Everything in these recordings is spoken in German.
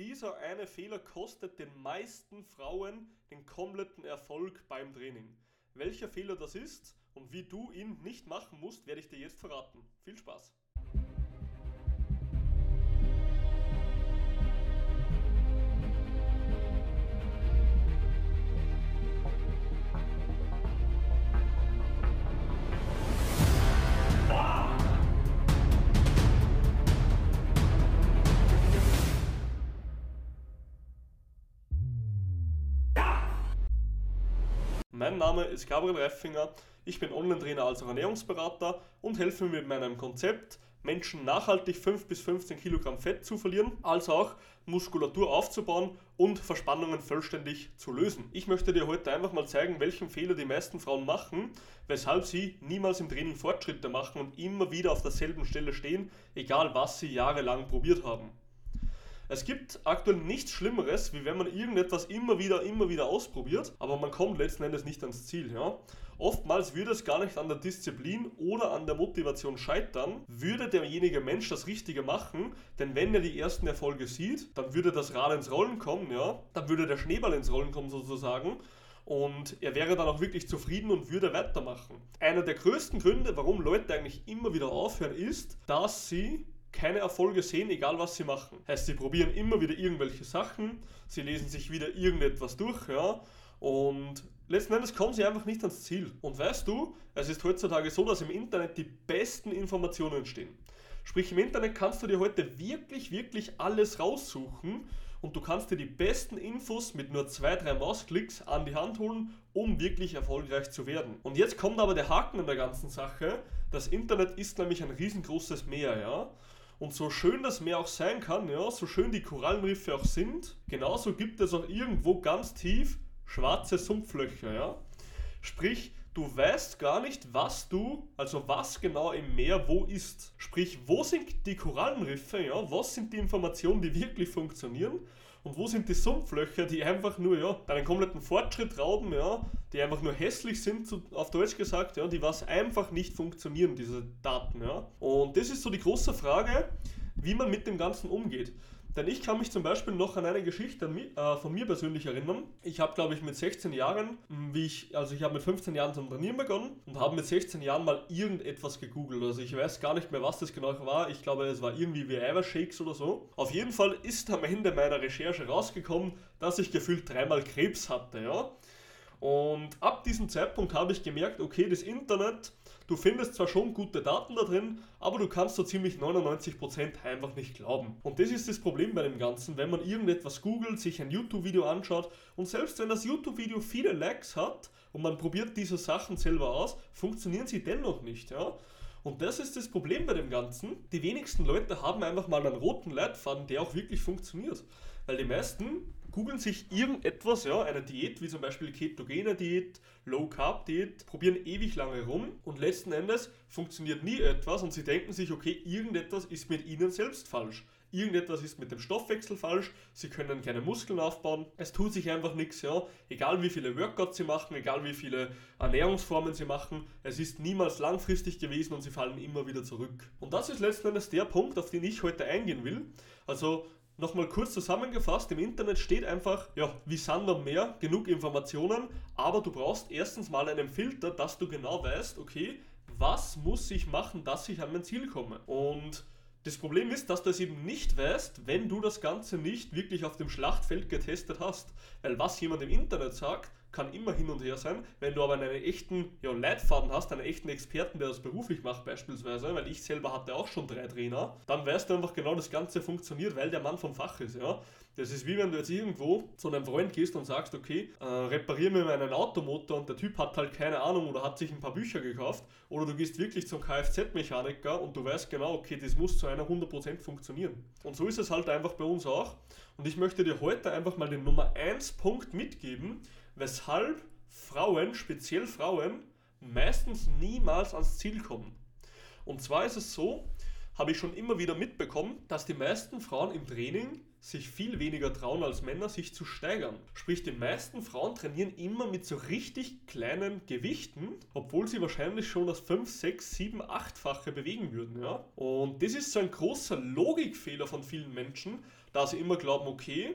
dieser eine Fehler kostet den meisten Frauen den kompletten Erfolg beim Training. Welcher Fehler das ist und wie du ihn nicht machen musst, werde ich dir jetzt verraten. Viel Spaß! Mein Name ist Gabriel Reifinger, ich bin Online-Trainer als Ernährungsberater und helfe mir mit meinem Konzept, Menschen nachhaltig 5 bis 15 Kilogramm Fett zu verlieren, als auch Muskulatur aufzubauen und Verspannungen vollständig zu lösen. Ich möchte dir heute einfach mal zeigen, welchen Fehler die meisten Frauen machen, weshalb sie niemals im Training Fortschritte machen und immer wieder auf derselben Stelle stehen, egal was sie jahrelang probiert haben. Es gibt aktuell nichts Schlimmeres, wie wenn man irgendetwas immer wieder, immer wieder ausprobiert, aber man kommt letzten Endes nicht ans Ziel. Ja? Oftmals würde es gar nicht an der Disziplin oder an der Motivation scheitern, würde derjenige Mensch das Richtige machen, denn wenn er die ersten Erfolge sieht, dann würde das Rad ins Rollen kommen, ja? dann würde der Schneeball ins Rollen kommen sozusagen und er wäre dann auch wirklich zufrieden und würde weitermachen. Einer der größten Gründe, warum Leute eigentlich immer wieder aufhören, ist, dass sie keine Erfolge sehen, egal was sie machen. Heißt, sie probieren immer wieder irgendwelche Sachen, sie lesen sich wieder irgendetwas durch, ja, und letzten Endes kommen sie einfach nicht ans Ziel. Und weißt du, es ist heutzutage so, dass im Internet die besten Informationen stehen. Sprich, im Internet kannst du dir heute wirklich, wirklich alles raussuchen und du kannst dir die besten Infos mit nur zwei, drei Mausklicks an die Hand holen, um wirklich erfolgreich zu werden. Und jetzt kommt aber der Haken an der ganzen Sache. Das Internet ist nämlich ein riesengroßes Meer, ja. Und so schön das Meer auch sein kann, ja, so schön die Korallenriffe auch sind, genauso gibt es auch irgendwo ganz tief schwarze Sumpflöcher, ja. Sprich, du weißt gar nicht, was du, also was genau im Meer wo ist. Sprich, wo sind die Korallenriffe, ja, was sind die Informationen, die wirklich funktionieren und wo sind die Sumpflöcher, die einfach nur, ja, deinen kompletten Fortschritt rauben, ja, die einfach nur hässlich sind, auf Deutsch gesagt, ja, die was einfach nicht funktionieren, diese Daten, ja. Und das ist so die große Frage, wie man mit dem Ganzen umgeht. Denn ich kann mich zum Beispiel noch an eine Geschichte äh, von mir persönlich erinnern. Ich habe, glaube ich, mit 16 Jahren, hm, wie ich, also ich habe mit 15 Jahren zum Trainieren begonnen und habe mit 16 Jahren mal irgendetwas gegoogelt. Also ich weiß gar nicht mehr, was das genau war. Ich glaube, es war irgendwie wie Eiweißshakes oder so. Auf jeden Fall ist am Ende meiner Recherche rausgekommen, dass ich gefühlt dreimal Krebs hatte, ja. Und ab diesem Zeitpunkt habe ich gemerkt, okay, das Internet Du findest zwar schon gute Daten da drin, aber du kannst so ziemlich 99% einfach nicht glauben. Und das ist das Problem bei dem Ganzen, wenn man irgendetwas googelt, sich ein YouTube-Video anschaut und selbst wenn das YouTube-Video viele Likes hat und man probiert diese Sachen selber aus, funktionieren sie dennoch nicht. Ja? Und das ist das Problem bei dem Ganzen. Die wenigsten Leute haben einfach mal einen roten Leitfaden, der auch wirklich funktioniert. Weil die meisten googeln sich irgendetwas, ja, eine Diät, wie zum Beispiel ketogene Diät, Low Carb Diät, probieren ewig lange rum und letzten Endes funktioniert nie etwas und sie denken sich, okay, irgendetwas ist mit ihnen selbst falsch. Irgendetwas ist mit dem Stoffwechsel falsch, sie können keine Muskeln aufbauen, es tut sich einfach nichts, ja. Egal wie viele Workouts sie machen, egal wie viele Ernährungsformen sie machen, es ist niemals langfristig gewesen und sie fallen immer wieder zurück. Und das ist letzten Endes der Punkt, auf den ich heute eingehen will. Also Nochmal kurz zusammengefasst, im Internet steht einfach, ja, wie Sand am Meer, genug Informationen, aber du brauchst erstens mal einen Filter, dass du genau weißt, okay, was muss ich machen, dass ich an mein Ziel komme. Und das Problem ist, dass du es eben nicht weißt, wenn du das Ganze nicht wirklich auf dem Schlachtfeld getestet hast. Weil was jemand im Internet sagt, kann immer hin und her sein. Wenn du aber einen echten ja, Leitfaden hast, einen echten Experten, der das beruflich macht beispielsweise, weil ich selber hatte auch schon drei Trainer, dann weißt du einfach genau, das Ganze funktioniert, weil der Mann vom Fach ist. Ja? Das ist wie wenn du jetzt irgendwo zu einem Freund gehst und sagst, okay, äh, reparier mir meinen Automotor und der Typ hat halt keine Ahnung oder hat sich ein paar Bücher gekauft oder du gehst wirklich zum Kfz-Mechaniker und du weißt genau, okay, das muss zu einer 100% funktionieren. Und so ist es halt einfach bei uns auch. Und ich möchte dir heute einfach mal den Nummer 1 Punkt mitgeben, weshalb Frauen, speziell Frauen, meistens niemals ans Ziel kommen. Und zwar ist es so, habe ich schon immer wieder mitbekommen, dass die meisten Frauen im Training sich viel weniger trauen als Männer, sich zu steigern. Sprich, die meisten Frauen trainieren immer mit so richtig kleinen Gewichten, obwohl sie wahrscheinlich schon das 5, 6, 7, 8-fache bewegen würden. Ja? Und das ist so ein großer Logikfehler von vielen Menschen, da sie immer glauben, okay,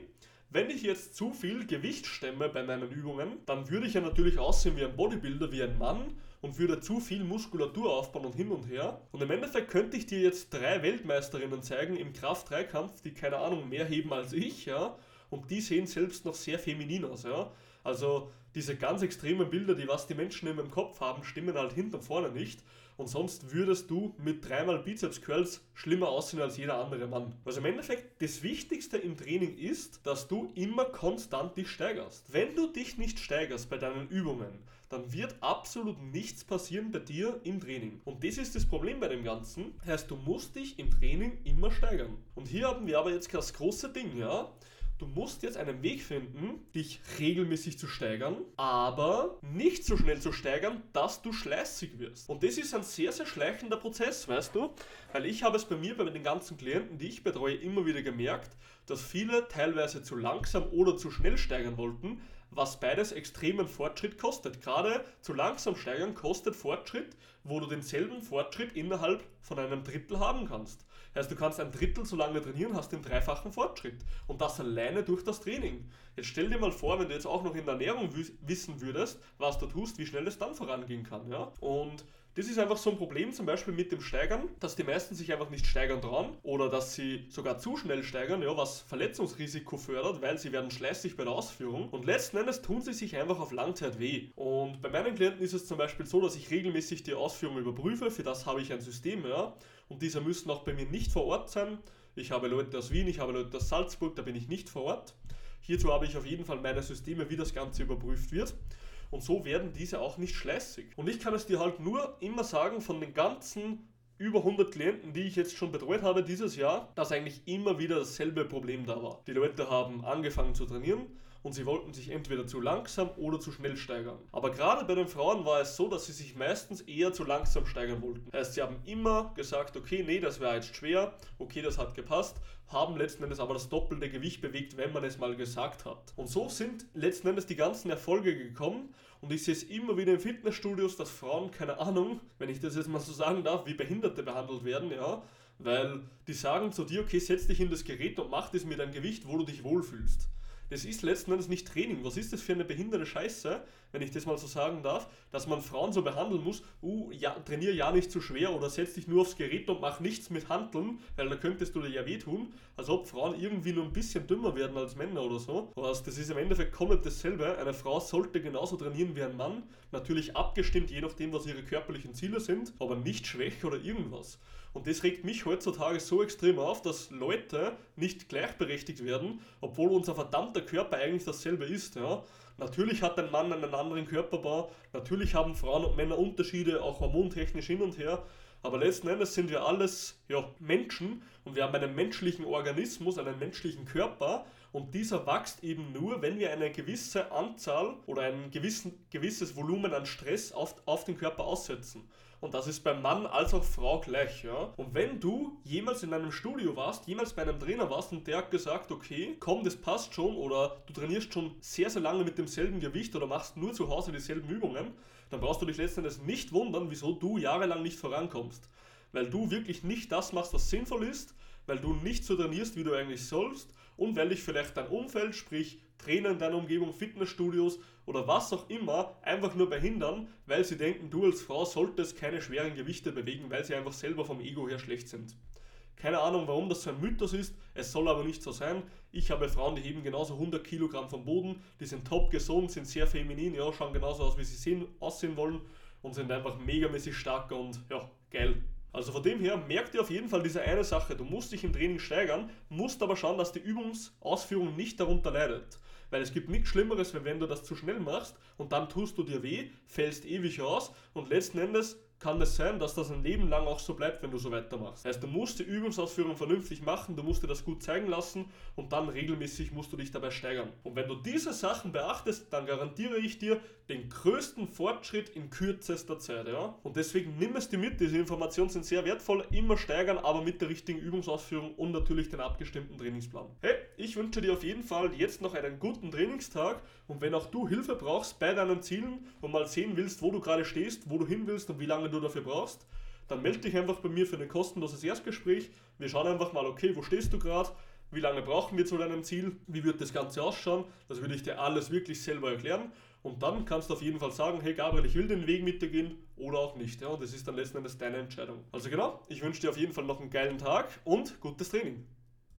wenn ich jetzt zu viel Gewicht stemme bei meinen Übungen, dann würde ich ja natürlich aussehen wie ein Bodybuilder, wie ein Mann und würde zu viel Muskulatur aufbauen und hin und her. Und im Endeffekt könnte ich dir jetzt drei Weltmeisterinnen zeigen im Kraft-3-Kampf, die keine Ahnung mehr heben als ich, ja. Und die sehen selbst noch sehr feminin aus, ja. Also diese ganz extremen Bilder, die was die Menschen in meinem Kopf haben, stimmen halt hinten und vorne nicht und sonst würdest du mit dreimal Bizeps Curls schlimmer aussehen als jeder andere Mann. Also im Endeffekt, das Wichtigste im Training ist, dass du immer konstant dich steigerst. Wenn du dich nicht steigerst bei deinen Übungen, dann wird absolut nichts passieren bei dir im Training. Und das ist das Problem bei dem Ganzen. Heißt, du musst dich im Training immer steigern. Und hier haben wir aber jetzt das große Ding, ja. Du musst jetzt einen Weg finden, dich regelmäßig zu steigern, aber nicht so schnell zu steigern, dass du schleißig wirst. Und das ist ein sehr, sehr schleichender Prozess, weißt du? Weil ich habe es bei mir, bei den ganzen Klienten, die ich betreue, immer wieder gemerkt, dass viele teilweise zu langsam oder zu schnell steigern wollten, was beides extremen Fortschritt kostet. Gerade zu langsam steigern kostet Fortschritt, wo du denselben Fortschritt innerhalb von einem Drittel haben kannst. Heißt, du kannst ein Drittel so lange trainieren, hast den dreifachen Fortschritt. Und das alleine durch das Training. Jetzt stell dir mal vor, wenn du jetzt auch noch in der Ernährung wissen würdest, was du tust, wie schnell es dann vorangehen kann. Ja? Und das ist einfach so ein Problem, zum Beispiel mit dem Steigern, dass die meisten sich einfach nicht steigern trauen oder dass sie sogar zu schnell steigern, ja, was Verletzungsrisiko fördert, weil sie werden schleißig bei der Ausführung und letzten Endes tun sie sich einfach auf Langzeit weh. Und bei meinen Klienten ist es zum Beispiel so, dass ich regelmäßig die Ausführung überprüfe, für das habe ich ein System, ja, und diese müssen auch bei mir nicht vor Ort sein. Ich habe Leute aus Wien, ich habe Leute aus Salzburg, da bin ich nicht vor Ort. Hierzu habe ich auf jeden Fall meine Systeme, wie das Ganze überprüft wird. Und so werden diese auch nicht schleißig. Und ich kann es dir halt nur immer sagen, von den ganzen über 100 Klienten, die ich jetzt schon betreut habe dieses Jahr, dass eigentlich immer wieder dasselbe Problem da war. Die Leute haben angefangen zu trainieren, und sie wollten sich entweder zu langsam oder zu schnell steigern. Aber gerade bei den Frauen war es so, dass sie sich meistens eher zu langsam steigern wollten. Heißt, sie haben immer gesagt, okay, nee, das wäre jetzt schwer, okay, das hat gepasst, haben letzten Endes aber das doppelte Gewicht bewegt, wenn man es mal gesagt hat. Und so sind letzten Endes die ganzen Erfolge gekommen und ich sehe es immer wieder in Fitnessstudios, dass Frauen, keine Ahnung, wenn ich das jetzt mal so sagen darf, wie Behinderte behandelt werden, ja, weil die sagen zu dir, okay, setz dich in das Gerät und mach das mit einem Gewicht, wo du dich wohlfühlst. Das ist letzten Endes nicht Training. Was ist das für eine behinderte Scheiße, wenn ich das mal so sagen darf, dass man Frauen so behandeln muss, uh, ja, trainier ja nicht zu schwer oder setz dich nur aufs Gerät und mach nichts mit Handeln, weil da könntest du dir ja wehtun, als ob Frauen irgendwie nur ein bisschen dümmer werden als Männer oder so. Also das ist im Endeffekt komplett dasselbe. Eine Frau sollte genauso trainieren wie ein Mann, natürlich abgestimmt, je nachdem, was ihre körperlichen Ziele sind, aber nicht schwächer oder irgendwas. Und das regt mich heutzutage so extrem auf, dass Leute nicht gleichberechtigt werden, obwohl unser verdammter Körper eigentlich dasselbe ist. Ja. Natürlich hat ein Mann einen anderen Körperbau, natürlich haben Frauen und Männer Unterschiede, auch hormontechnisch hin und her, aber letzten Endes sind wir alles ja, Menschen und wir haben einen menschlichen Organismus, einen menschlichen Körper und dieser wächst eben nur, wenn wir eine gewisse Anzahl oder ein gewissen, gewisses Volumen an Stress auf, auf den Körper aussetzen. Und das ist beim Mann als auch Frau gleich, ja. Und wenn du jemals in einem Studio warst, jemals bei einem Trainer warst und der hat gesagt, okay, komm, das passt schon oder du trainierst schon sehr, sehr lange mit demselben Gewicht oder machst nur zu Hause dieselben Übungen, dann brauchst du dich letztendlich nicht wundern, wieso du jahrelang nicht vorankommst. Weil du wirklich nicht das machst, was sinnvoll ist, weil du nicht so trainierst, wie du eigentlich sollst und weil dich vielleicht dein Umfeld, sprich Trainer in deiner Umgebung, Fitnessstudios oder was auch immer einfach nur behindern, weil sie denken, du als Frau solltest keine schweren Gewichte bewegen, weil sie einfach selber vom Ego her schlecht sind. Keine Ahnung, warum das so ein Mythos ist, es soll aber nicht so sein. Ich habe Frauen, die heben genauso 100 Kilogramm vom Boden, die sind top gesund, sind sehr feminin, ja, schauen genauso aus, wie sie sehen, aussehen wollen und sind einfach megamäßig stark und ja, geil. Also von dem her merkt ihr auf jeden Fall diese eine Sache, du musst dich im Training steigern, musst aber schauen, dass die Übungsausführung nicht darunter leidet. Weil es gibt nichts Schlimmeres, wenn du das zu schnell machst und dann tust du dir weh, fällst ewig aus und letzten Endes kann es sein, dass das ein Leben lang auch so bleibt, wenn du so weitermachst. Heißt, du musst die Übungsausführung vernünftig machen, du musst dir das gut zeigen lassen und dann regelmäßig musst du dich dabei steigern. Und wenn du diese Sachen beachtest, dann garantiere ich dir den größten Fortschritt in kürzester Zeit. Ja? Und deswegen nimm es dir mit, diese Informationen sind sehr wertvoll, immer steigern, aber mit der richtigen Übungsausführung und natürlich den abgestimmten Trainingsplan. Hey, ich wünsche dir auf jeden Fall jetzt noch einen guten Trainingstag und wenn auch du Hilfe brauchst bei deinen Zielen und mal sehen willst, wo du gerade stehst, wo du hin willst und wie lange du dafür brauchst, dann melde dich einfach bei mir für ein kostenloses Erstgespräch. Wir schauen einfach mal, okay, wo stehst du gerade, wie lange brauchen wir zu deinem Ziel, wie wird das Ganze ausschauen, das würde ich dir alles wirklich selber erklären und dann kannst du auf jeden Fall sagen, hey Gabriel, ich will den Weg mit dir gehen oder auch nicht. Ja, das ist dann letzten Endes deine Entscheidung. Also genau, ich wünsche dir auf jeden Fall noch einen geilen Tag und gutes Training.